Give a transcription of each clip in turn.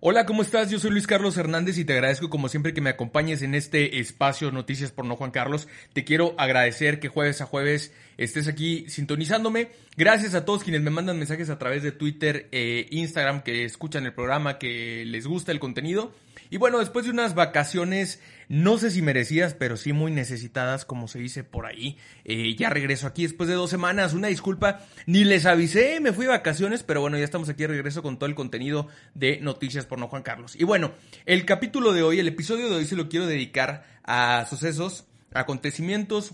Hola, ¿cómo estás? Yo soy Luis Carlos Hernández y te agradezco como siempre que me acompañes en este espacio Noticias por No Juan Carlos. Te quiero agradecer que jueves a jueves estés aquí sintonizándome. Gracias a todos quienes me mandan mensajes a través de Twitter e Instagram que escuchan el programa, que les gusta el contenido. Y bueno, después de unas vacaciones, no sé si merecidas, pero sí muy necesitadas, como se dice por ahí, eh, ya regreso aquí después de dos semanas. Una disculpa, ni les avisé, me fui de vacaciones, pero bueno, ya estamos aquí de regreso con todo el contenido de Noticias por No Juan Carlos. Y bueno, el capítulo de hoy, el episodio de hoy se lo quiero dedicar a sucesos, acontecimientos,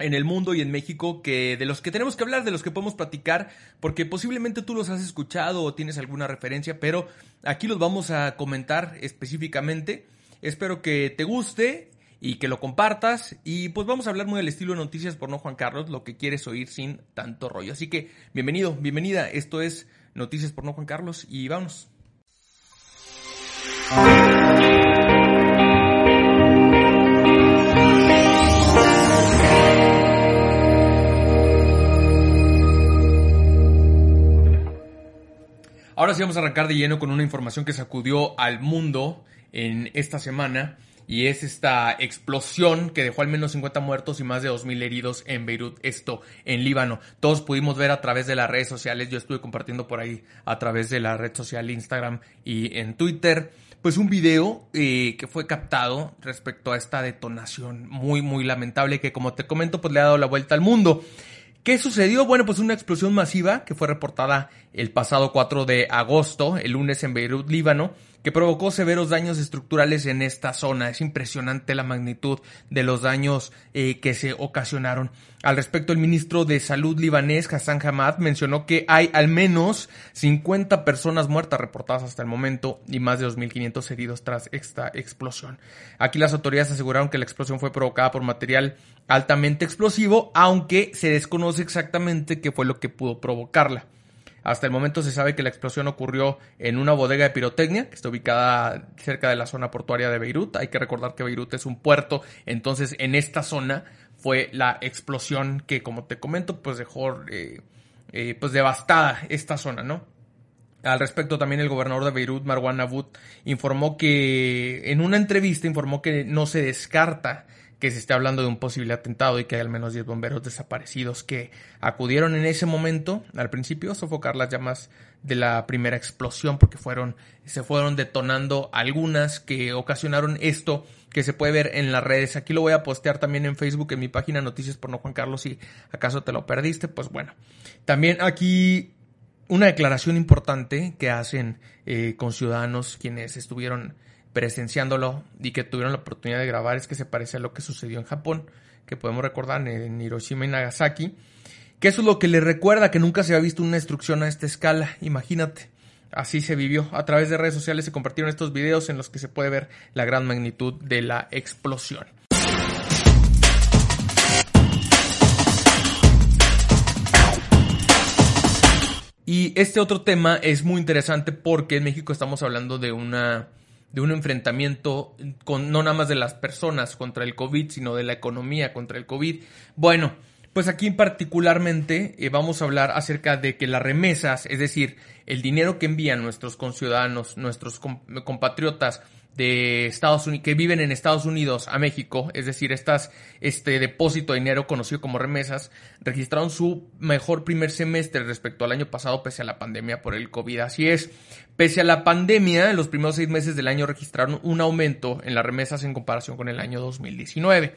en el mundo y en México que de los que tenemos que hablar, de los que podemos platicar, porque posiblemente tú los has escuchado o tienes alguna referencia, pero aquí los vamos a comentar específicamente. Espero que te guste y que lo compartas y pues vamos a hablar muy del estilo de noticias por no Juan Carlos, lo que quieres oír sin tanto rollo. Así que bienvenido, bienvenida, esto es Noticias por no Juan Carlos y vámonos. Ahora sí vamos a arrancar de lleno con una información que sacudió al mundo en esta semana y es esta explosión que dejó al menos 50 muertos y más de 2.000 heridos en Beirut, esto en Líbano. Todos pudimos ver a través de las redes sociales, yo estuve compartiendo por ahí a través de la red social Instagram y en Twitter, pues un video eh, que fue captado respecto a esta detonación muy muy lamentable que como te comento pues le ha dado la vuelta al mundo. ¿Qué sucedió? Bueno, pues una explosión masiva que fue reportada el pasado 4 de agosto, el lunes en Beirut, Líbano, que provocó severos daños estructurales en esta zona. Es impresionante la magnitud de los daños eh, que se ocasionaron. Al respecto, el ministro de Salud libanés, Hassan Hamad, mencionó que hay al menos 50 personas muertas reportadas hasta el momento y más de 2.500 heridos tras esta explosión. Aquí las autoridades aseguraron que la explosión fue provocada por material altamente explosivo, aunque se desconoce exactamente qué fue lo que pudo provocarla. Hasta el momento se sabe que la explosión ocurrió en una bodega de pirotecnia que está ubicada cerca de la zona portuaria de Beirut. Hay que recordar que Beirut es un puerto, entonces en esta zona fue la explosión que, como te comento, pues dejó eh, eh, pues devastada esta zona, ¿no? Al respecto, también el gobernador de Beirut, Marwan Abu, informó que, en una entrevista, informó que no se descarta que se esté hablando de un posible atentado y que hay al menos 10 bomberos desaparecidos que acudieron en ese momento, al principio, a sofocar las llamas de la primera explosión porque fueron, se fueron detonando algunas que ocasionaron esto que se puede ver en las redes. Aquí lo voy a postear también en Facebook, en mi página Noticias por No Juan Carlos, si acaso te lo perdiste, pues bueno. También aquí una declaración importante que hacen eh, con ciudadanos quienes estuvieron presenciándolo y que tuvieron la oportunidad de grabar es que se parece a lo que sucedió en Japón, que podemos recordar en Hiroshima y Nagasaki, que eso es lo que le recuerda que nunca se había visto una destrucción a esta escala, imagínate. Así se vivió. A través de redes sociales se compartieron estos videos en los que se puede ver la gran magnitud de la explosión. Y este otro tema es muy interesante porque en México estamos hablando de una de un enfrentamiento con no nada más de las personas contra el COVID, sino de la economía contra el COVID. Bueno, pues aquí particularmente eh, vamos a hablar acerca de que las remesas, es decir, el dinero que envían nuestros conciudadanos, nuestros compatriotas de Estados Unidos, que viven en Estados Unidos a México, es decir, estas, este depósito de dinero conocido como remesas, registraron su mejor primer semestre respecto al año pasado pese a la pandemia por el COVID. Así es, pese a la pandemia, en los primeros seis meses del año registraron un aumento en las remesas en comparación con el año 2019.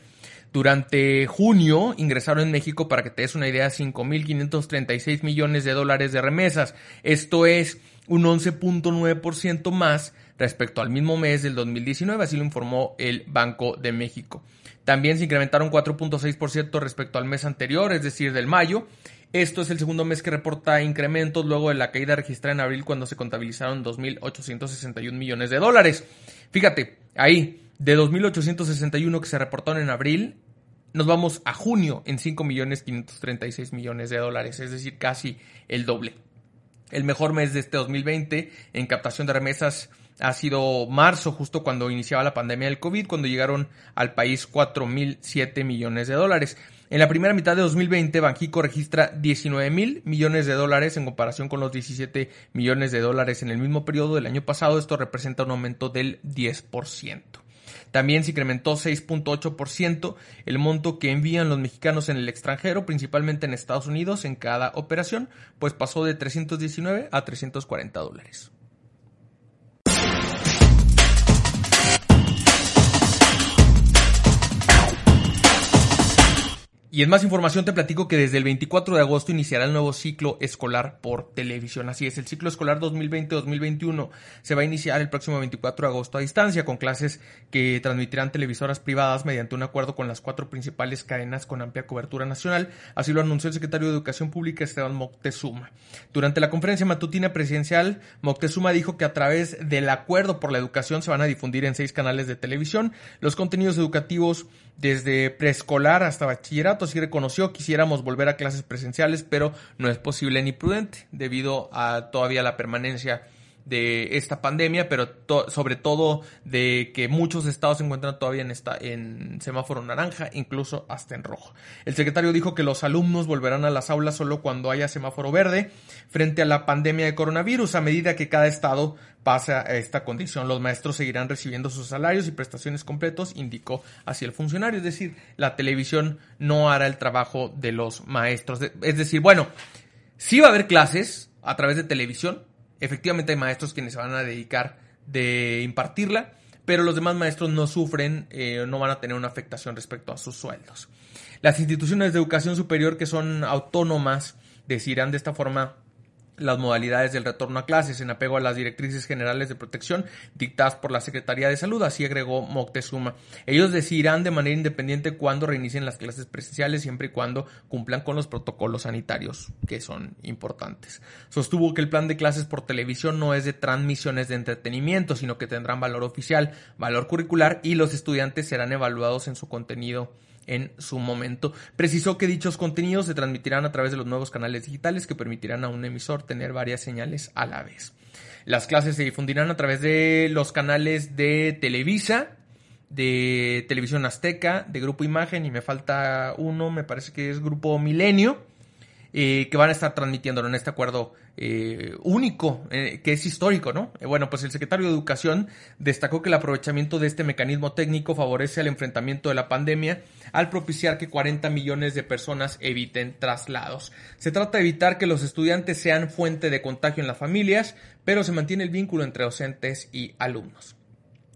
Durante junio ingresaron en México, para que te des una idea, 5.536 millones de dólares de remesas. Esto es un 11.9% más respecto al mismo mes del 2019, así lo informó el Banco de México. También se incrementaron 4.6% respecto al mes anterior, es decir, del mayo. Esto es el segundo mes que reporta incrementos luego de la caída registrada en abril cuando se contabilizaron 2.861 millones de dólares. Fíjate, ahí, de 2.861 que se reportaron en abril, nos vamos a junio en 5 millones 536 millones de dólares, es decir, casi el doble. El mejor mes de este 2020 en captación de remesas ha sido marzo, justo cuando iniciaba la pandemia del COVID, cuando llegaron al país 4.007 millones de dólares. En la primera mitad de 2020, Banjico registra 19 mil millones de dólares en comparación con los 17 millones de dólares en el mismo periodo del año pasado. Esto representa un aumento del 10%. También se incrementó 6.8% el monto que envían los mexicanos en el extranjero, principalmente en Estados Unidos, en cada operación, pues pasó de 319 a 340 dólares. Y en más información te platico que desde el 24 de agosto iniciará el nuevo ciclo escolar por televisión. Así es, el ciclo escolar 2020-2021 se va a iniciar el próximo 24 de agosto a distancia con clases que transmitirán televisoras privadas mediante un acuerdo con las cuatro principales cadenas con amplia cobertura nacional. Así lo anunció el secretario de Educación Pública Esteban Moctezuma. Durante la conferencia matutina presidencial, Moctezuma dijo que a través del acuerdo por la educación se van a difundir en seis canales de televisión los contenidos educativos desde preescolar hasta bachillerato. Así reconoció quisiéramos volver a clases presenciales, pero no es posible ni prudente debido a todavía la permanencia de esta pandemia, pero sobre todo de que muchos estados se encuentran todavía en, esta, en semáforo naranja, incluso hasta en rojo. El secretario dijo que los alumnos volverán a las aulas solo cuando haya semáforo verde frente a la pandemia de coronavirus. A medida que cada estado pasa a esta condición, los maestros seguirán recibiendo sus salarios y prestaciones completos, indicó hacia el funcionario. Es decir, la televisión no hará el trabajo de los maestros. Es decir, bueno, sí va a haber clases a través de televisión, Efectivamente hay maestros quienes se van a dedicar de impartirla, pero los demás maestros no sufren, eh, no van a tener una afectación respecto a sus sueldos. Las instituciones de educación superior que son autónomas decidirán de esta forma las modalidades del retorno a clases en apego a las directrices generales de protección dictadas por la Secretaría de Salud, así agregó Moctezuma. Ellos decidirán de manera independiente cuándo reinicien las clases presenciales siempre y cuando cumplan con los protocolos sanitarios que son importantes. Sostuvo que el plan de clases por televisión no es de transmisiones de entretenimiento, sino que tendrán valor oficial, valor curricular y los estudiantes serán evaluados en su contenido en su momento. Precisó que dichos contenidos se transmitirán a través de los nuevos canales digitales que permitirán a un emisor tener varias señales a la vez. Las clases se difundirán a través de los canales de Televisa, de Televisión Azteca, de Grupo Imagen y me falta uno, me parece que es Grupo Milenio eh, que van a estar transmitiéndolo en este acuerdo eh, único, eh, que es histórico, ¿no? bueno, pues el secretario de Educación destacó que el aprovechamiento de este mecanismo técnico favorece el enfrentamiento de la pandemia al propiciar que 40 millones de personas eviten traslados. Se trata de evitar que los estudiantes sean fuente de contagio en las familias, pero se mantiene el vínculo entre docentes y alumnos.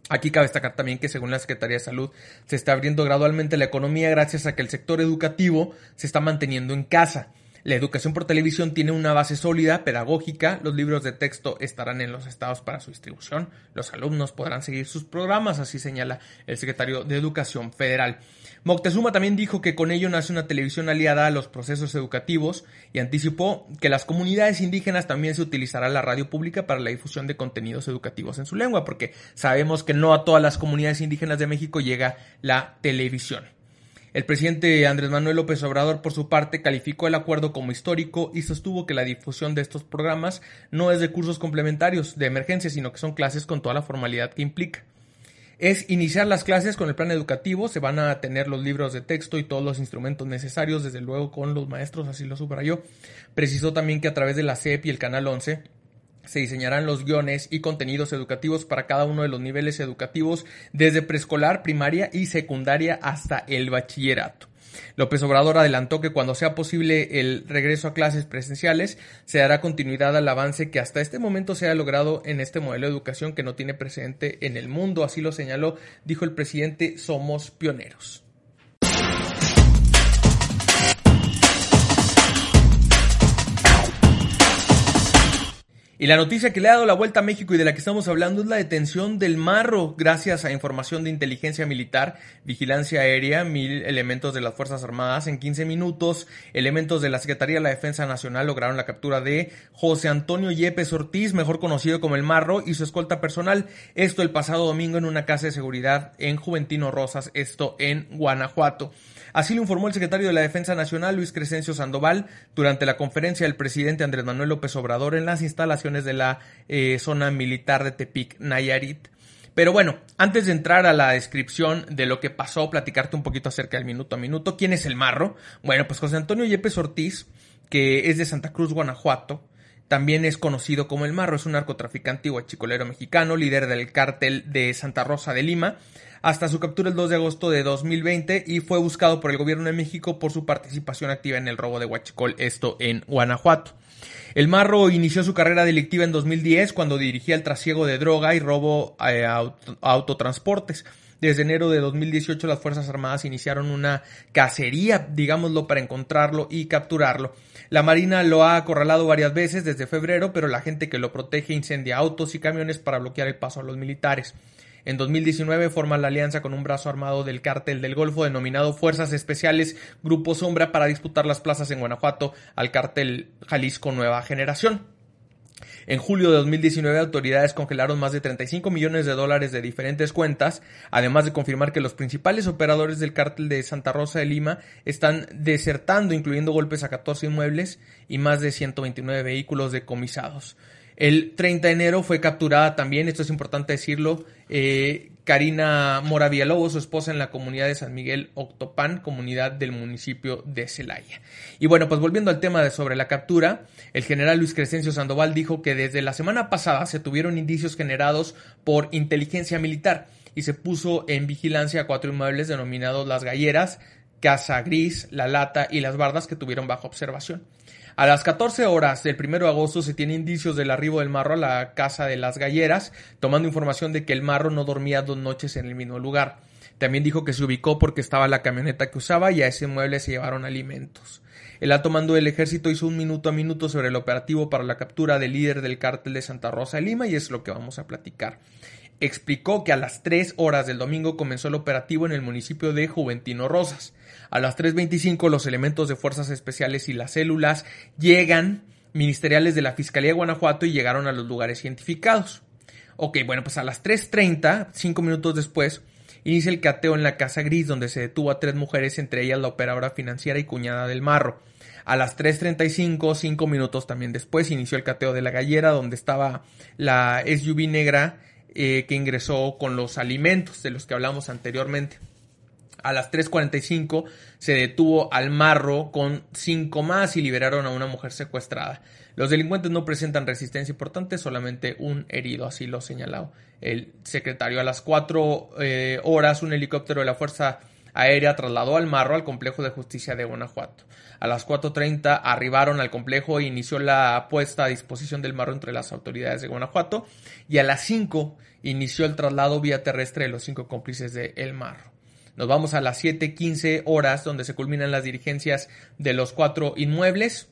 Aquí cabe destacar también que según la Secretaría de Salud se está abriendo gradualmente la economía gracias a que el sector educativo se está manteniendo en casa. La educación por televisión tiene una base sólida, pedagógica, los libros de texto estarán en los estados para su distribución, los alumnos podrán seguir sus programas, así señala el secretario de Educación Federal. Moctezuma también dijo que con ello nace una televisión aliada a los procesos educativos y anticipó que las comunidades indígenas también se utilizará la radio pública para la difusión de contenidos educativos en su lengua, porque sabemos que no a todas las comunidades indígenas de México llega la televisión. El presidente Andrés Manuel López Obrador, por su parte, calificó el acuerdo como histórico y sostuvo que la difusión de estos programas no es de cursos complementarios de emergencia, sino que son clases con toda la formalidad que implica. Es iniciar las clases con el plan educativo, se van a tener los libros de texto y todos los instrumentos necesarios, desde luego con los maestros, así lo subrayó. Precisó también que a través de la CEP y el Canal 11 se diseñarán los guiones y contenidos educativos para cada uno de los niveles educativos desde preescolar, primaria y secundaria hasta el bachillerato. López Obrador adelantó que cuando sea posible el regreso a clases presenciales, se dará continuidad al avance que hasta este momento se ha logrado en este modelo de educación que no tiene precedente en el mundo. Así lo señaló, dijo el presidente, somos pioneros. Y la noticia que le ha dado la vuelta a México y de la que estamos hablando es la detención del Marro, gracias a información de inteligencia militar, vigilancia aérea, mil elementos de las Fuerzas Armadas en 15 minutos, elementos de la Secretaría de la Defensa Nacional lograron la captura de José Antonio Yepes Ortiz, mejor conocido como el Marro, y su escolta personal, esto el pasado domingo en una casa de seguridad en Juventino Rosas, esto en Guanajuato. Así lo informó el secretario de la Defensa Nacional, Luis Crescencio Sandoval, durante la conferencia del presidente Andrés Manuel López Obrador en las instalaciones de la eh, zona militar de Tepic, Nayarit. Pero bueno, antes de entrar a la descripción de lo que pasó, platicarte un poquito acerca del minuto a minuto. ¿Quién es el marro? Bueno, pues José Antonio Yepes Ortiz, que es de Santa Cruz, Guanajuato, también es conocido como el Marro, es un narcotraficante guachicolero mexicano, líder del cártel de Santa Rosa de Lima, hasta su captura el 2 de agosto de 2020 y fue buscado por el gobierno de México por su participación activa en el robo de Huachicol, esto en Guanajuato. El Marro inició su carrera delictiva en 2010 cuando dirigía el trasiego de droga y robo a autotransportes. Desde enero de 2018 las Fuerzas Armadas iniciaron una cacería, digámoslo, para encontrarlo y capturarlo. La Marina lo ha acorralado varias veces desde febrero, pero la gente que lo protege incendia autos y camiones para bloquear el paso a los militares. En 2019 forma la alianza con un brazo armado del cártel del Golfo denominado Fuerzas Especiales Grupo Sombra para disputar las plazas en Guanajuato al cártel Jalisco Nueva Generación. En julio de 2019, autoridades congelaron más de 35 millones de dólares de diferentes cuentas, además de confirmar que los principales operadores del cártel de Santa Rosa de Lima están desertando, incluyendo golpes a 14 inmuebles y más de 129 vehículos decomisados. El 30 de enero fue capturada también, esto es importante decirlo, eh, Karina Mora Villalobos, su esposa en la comunidad de San Miguel Octopán, comunidad del municipio de Celaya. Y bueno, pues volviendo al tema de sobre la captura, el general Luis Crescencio Sandoval dijo que desde la semana pasada se tuvieron indicios generados por inteligencia militar y se puso en vigilancia cuatro inmuebles denominados Las Galleras, Casa Gris, La Lata y Las Bardas que tuvieron bajo observación. A las 14 horas del 1 de agosto se tiene indicios del arribo del marro a la casa de las galleras, tomando información de que el marro no dormía dos noches en el mismo lugar. También dijo que se ubicó porque estaba la camioneta que usaba y a ese mueble se llevaron alimentos. El alto mando del ejército hizo un minuto a minuto sobre el operativo para la captura del líder del cártel de Santa Rosa de Lima y es lo que vamos a platicar. Explicó que a las 3 horas del domingo comenzó el operativo en el municipio de Juventino Rosas. A las 3.25 los elementos de fuerzas especiales y las células llegan ministeriales de la Fiscalía de Guanajuato y llegaron a los lugares identificados. Ok, bueno, pues a las 3.30, cinco minutos después, inicia el cateo en la Casa Gris, donde se detuvo a tres mujeres, entre ellas la operadora financiera y cuñada del Marro. A las 3.35, cinco minutos también después, inició el cateo de la gallera, donde estaba la SUV negra eh, que ingresó con los alimentos de los que hablamos anteriormente. A las 3.45 se detuvo al marro con cinco más y liberaron a una mujer secuestrada. Los delincuentes no presentan resistencia importante, solamente un herido, así lo señaló el secretario. A las 4 eh, horas, un helicóptero de la Fuerza Aérea trasladó al marro al complejo de justicia de Guanajuato. A las 4.30 arribaron al complejo e inició la puesta a disposición del marro entre las autoridades de Guanajuato y a las 5 inició el traslado vía terrestre de los cinco cómplices de El Marro. Nos vamos a las 7:15 horas donde se culminan las dirigencias de los cuatro inmuebles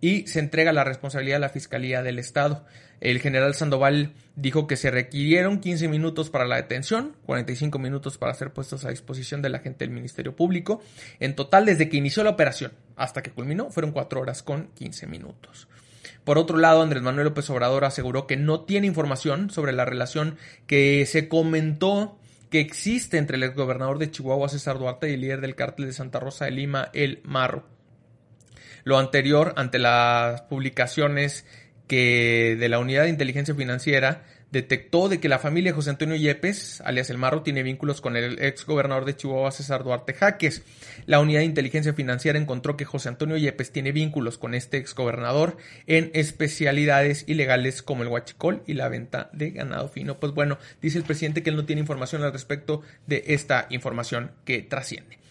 y se entrega la responsabilidad a la Fiscalía del Estado. El general Sandoval dijo que se requirieron 15 minutos para la detención, 45 minutos para ser puestos a disposición de la gente del Ministerio Público. En total, desde que inició la operación hasta que culminó, fueron 4 horas con 15 minutos. Por otro lado, Andrés Manuel López Obrador aseguró que no tiene información sobre la relación que se comentó que existe entre el exgobernador de Chihuahua, César Duarte, y el líder del cártel de Santa Rosa de Lima, el Marro. Lo anterior, ante las publicaciones que de la Unidad de Inteligencia Financiera detectó de que la familia José Antonio Yepes, alias El Marro, tiene vínculos con el ex gobernador de Chihuahua, César Duarte Jaques. La unidad de inteligencia financiera encontró que José Antonio Yepes tiene vínculos con este ex gobernador en especialidades ilegales como el huachicol y la venta de ganado fino. Pues bueno, dice el presidente que él no tiene información al respecto de esta información que trasciende.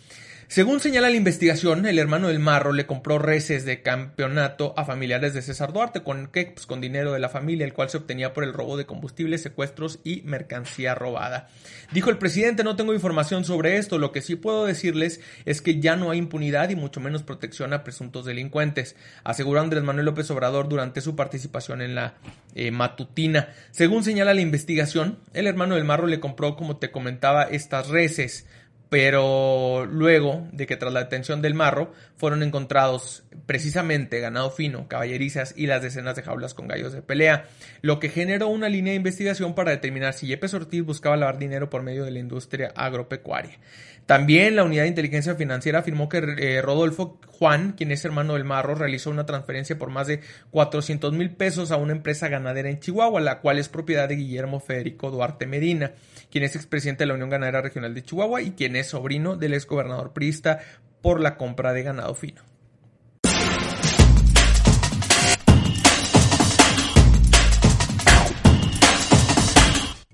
Según señala la investigación, el hermano del Marro le compró reses de campeonato a familiares de César Duarte con, pues, con dinero de la familia, el cual se obtenía por el robo de combustibles, secuestros y mercancía robada. Dijo el presidente, no tengo información sobre esto, lo que sí puedo decirles es que ya no hay impunidad y mucho menos protección a presuntos delincuentes, aseguró Andrés Manuel López Obrador durante su participación en la eh, matutina. Según señala la investigación, el hermano del Marro le compró, como te comentaba, estas reses pero luego de que tras la detención del marro fueron encontrados precisamente ganado fino, caballerizas y las decenas de jaulas con gallos de pelea, lo que generó una línea de investigación para determinar si Yepes Ortiz buscaba lavar dinero por medio de la industria agropecuaria. También la unidad de inteligencia financiera afirmó que eh, Rodolfo Juan, quien es hermano del Marro, realizó una transferencia por más de 400 mil pesos a una empresa ganadera en Chihuahua, la cual es propiedad de Guillermo Federico Duarte Medina, quien es expresidente de la Unión Ganadera Regional de Chihuahua y quien es sobrino del exgobernador priista por la compra de ganado fino.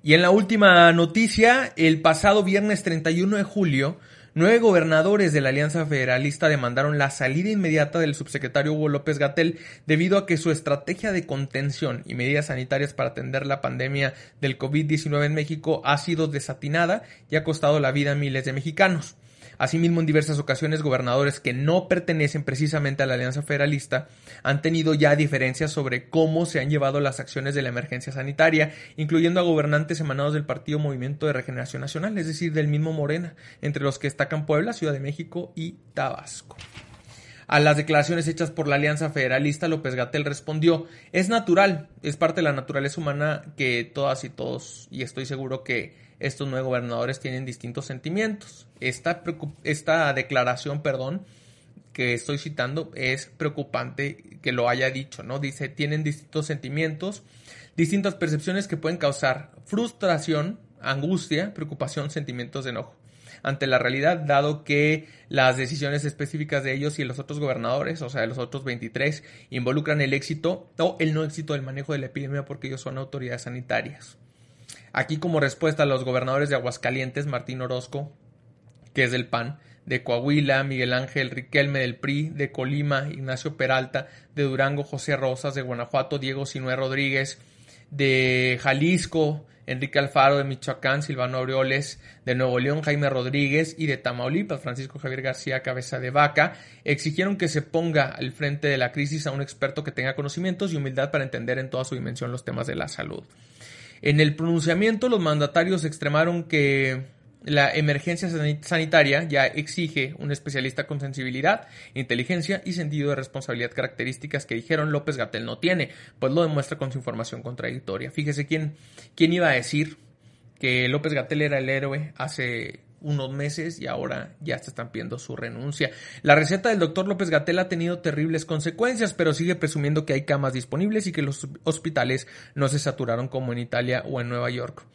Y en la última noticia, el pasado viernes 31 de julio, nueve gobernadores de la Alianza Federalista demandaron la salida inmediata del subsecretario Hugo López Gatel debido a que su estrategia de contención y medidas sanitarias para atender la pandemia del COVID-19 en México ha sido desatinada y ha costado la vida a miles de mexicanos. Asimismo, en diversas ocasiones, gobernadores que no pertenecen precisamente a la Alianza Federalista han tenido ya diferencias sobre cómo se han llevado las acciones de la emergencia sanitaria, incluyendo a gobernantes emanados del Partido Movimiento de Regeneración Nacional, es decir, del mismo Morena, entre los que destacan Puebla, Ciudad de México y Tabasco. A las declaraciones hechas por la Alianza Federalista, López Gatel respondió, es natural, es parte de la naturaleza humana que todas y todos, y estoy seguro que estos nueve gobernadores tienen distintos sentimientos. Esta, esta declaración, perdón, que estoy citando es preocupante que lo haya dicho, ¿no? Dice, tienen distintos sentimientos, distintas percepciones que pueden causar frustración, angustia, preocupación, sentimientos de enojo ante la realidad, dado que las decisiones específicas de ellos y los otros gobernadores, o sea, de los otros 23, involucran el éxito o el no éxito del manejo de la epidemia porque ellos son autoridades sanitarias. Aquí como respuesta a los gobernadores de Aguascalientes, Martín Orozco, que es del PAN, de Coahuila, Miguel Ángel Riquelme del PRI, de Colima, Ignacio Peralta, de Durango, José Rosas, de Guanajuato, Diego Sinué Rodríguez, de Jalisco, Enrique Alfaro, de Michoacán, Silvano Aureoles, de Nuevo León, Jaime Rodríguez y de Tamaulipas, Francisco Javier García Cabeza de Vaca, exigieron que se ponga al frente de la crisis a un experto que tenga conocimientos y humildad para entender en toda su dimensión los temas de la salud. En el pronunciamiento, los mandatarios extremaron que la emergencia sanitaria ya exige un especialista con sensibilidad, inteligencia y sentido de responsabilidad, características que dijeron López Gatel no tiene, pues lo demuestra con su información contradictoria. Fíjese quién, quién iba a decir que López Gatel era el héroe hace unos meses y ahora ya se están pidiendo su renuncia. La receta del doctor López Gatel ha tenido terribles consecuencias, pero sigue presumiendo que hay camas disponibles y que los hospitales no se saturaron como en Italia o en Nueva York.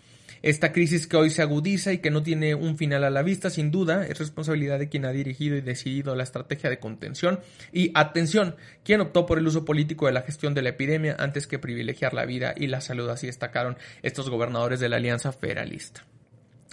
Esta crisis que hoy se agudiza y que no tiene un final a la vista, sin duda, es responsabilidad de quien ha dirigido y decidido la estrategia de contención y atención, quien optó por el uso político de la gestión de la epidemia antes que privilegiar la vida y la salud, así destacaron estos gobernadores de la Alianza Federalista.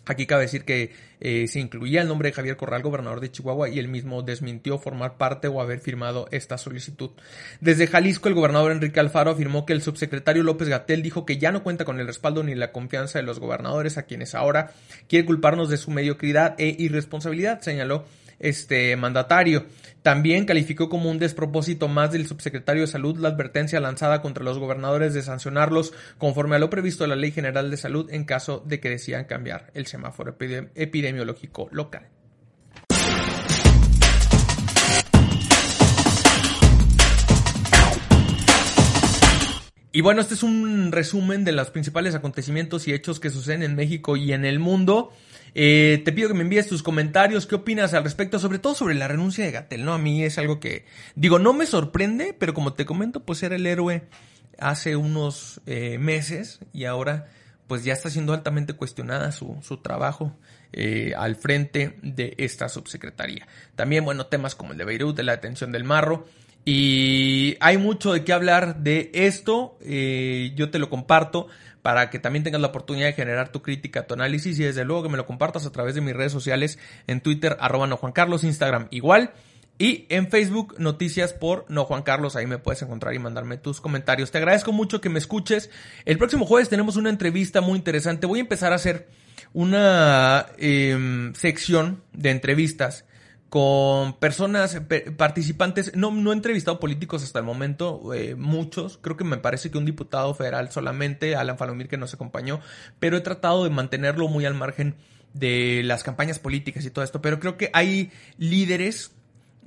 Aquí cabe decir que eh, se incluía el nombre de Javier Corral, gobernador de Chihuahua, y él mismo desmintió formar parte o haber firmado esta solicitud. Desde Jalisco, el gobernador Enrique Alfaro afirmó que el subsecretario López Gatel dijo que ya no cuenta con el respaldo ni la confianza de los gobernadores, a quienes ahora quiere culparnos de su mediocridad e irresponsabilidad, señaló este mandatario. También calificó como un despropósito más del subsecretario de Salud la advertencia lanzada contra los gobernadores de sancionarlos conforme a lo previsto en la Ley General de Salud en caso de que decidan cambiar el semáforo epidemiológico local. Y bueno, este es un resumen de los principales acontecimientos y hechos que suceden en México y en el mundo. Eh, te pido que me envíes tus comentarios, qué opinas al respecto, sobre todo sobre la renuncia de Gatel, ¿no? A mí es algo que, digo, no me sorprende, pero como te comento, pues era el héroe hace unos eh, meses y ahora pues ya está siendo altamente cuestionada su, su trabajo eh, al frente de esta subsecretaría. También, bueno, temas como el de Beirut, de la detención del marro. Y hay mucho de qué hablar de esto, yo te lo comparto para que también tengas la oportunidad de generar tu crítica, tu análisis y desde luego que me lo compartas a través de mis redes sociales en Twitter, arroba no Juan Carlos, Instagram igual. Y en Facebook, noticias por No Juan Carlos, ahí me puedes encontrar y mandarme tus comentarios. Te agradezco mucho que me escuches. El próximo jueves tenemos una entrevista muy interesante. Voy a empezar a hacer una em, sección de entrevistas con personas, participantes, no, no he entrevistado políticos hasta el momento, eh, muchos, creo que me parece que un diputado federal solamente, Alan Falomir, que nos acompañó, pero he tratado de mantenerlo muy al margen de las campañas políticas y todo esto, pero creo que hay líderes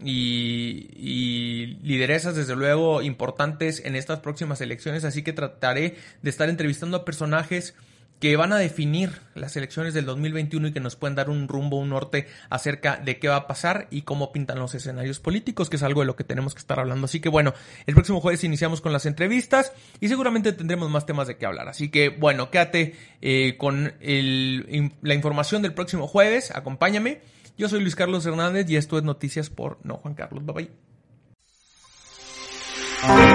y, y, lideresas, desde luego, importantes en estas próximas elecciones, así que trataré de estar entrevistando a personajes que van a definir las elecciones del 2021 y que nos pueden dar un rumbo, un norte acerca de qué va a pasar y cómo pintan los escenarios políticos, que es algo de lo que tenemos que estar hablando. Así que bueno, el próximo jueves iniciamos con las entrevistas y seguramente tendremos más temas de qué hablar. Así que bueno, quédate eh, con la información del próximo jueves, acompáñame. Yo soy Luis Carlos Hernández y esto es Noticias por No Juan Carlos. Bye bye.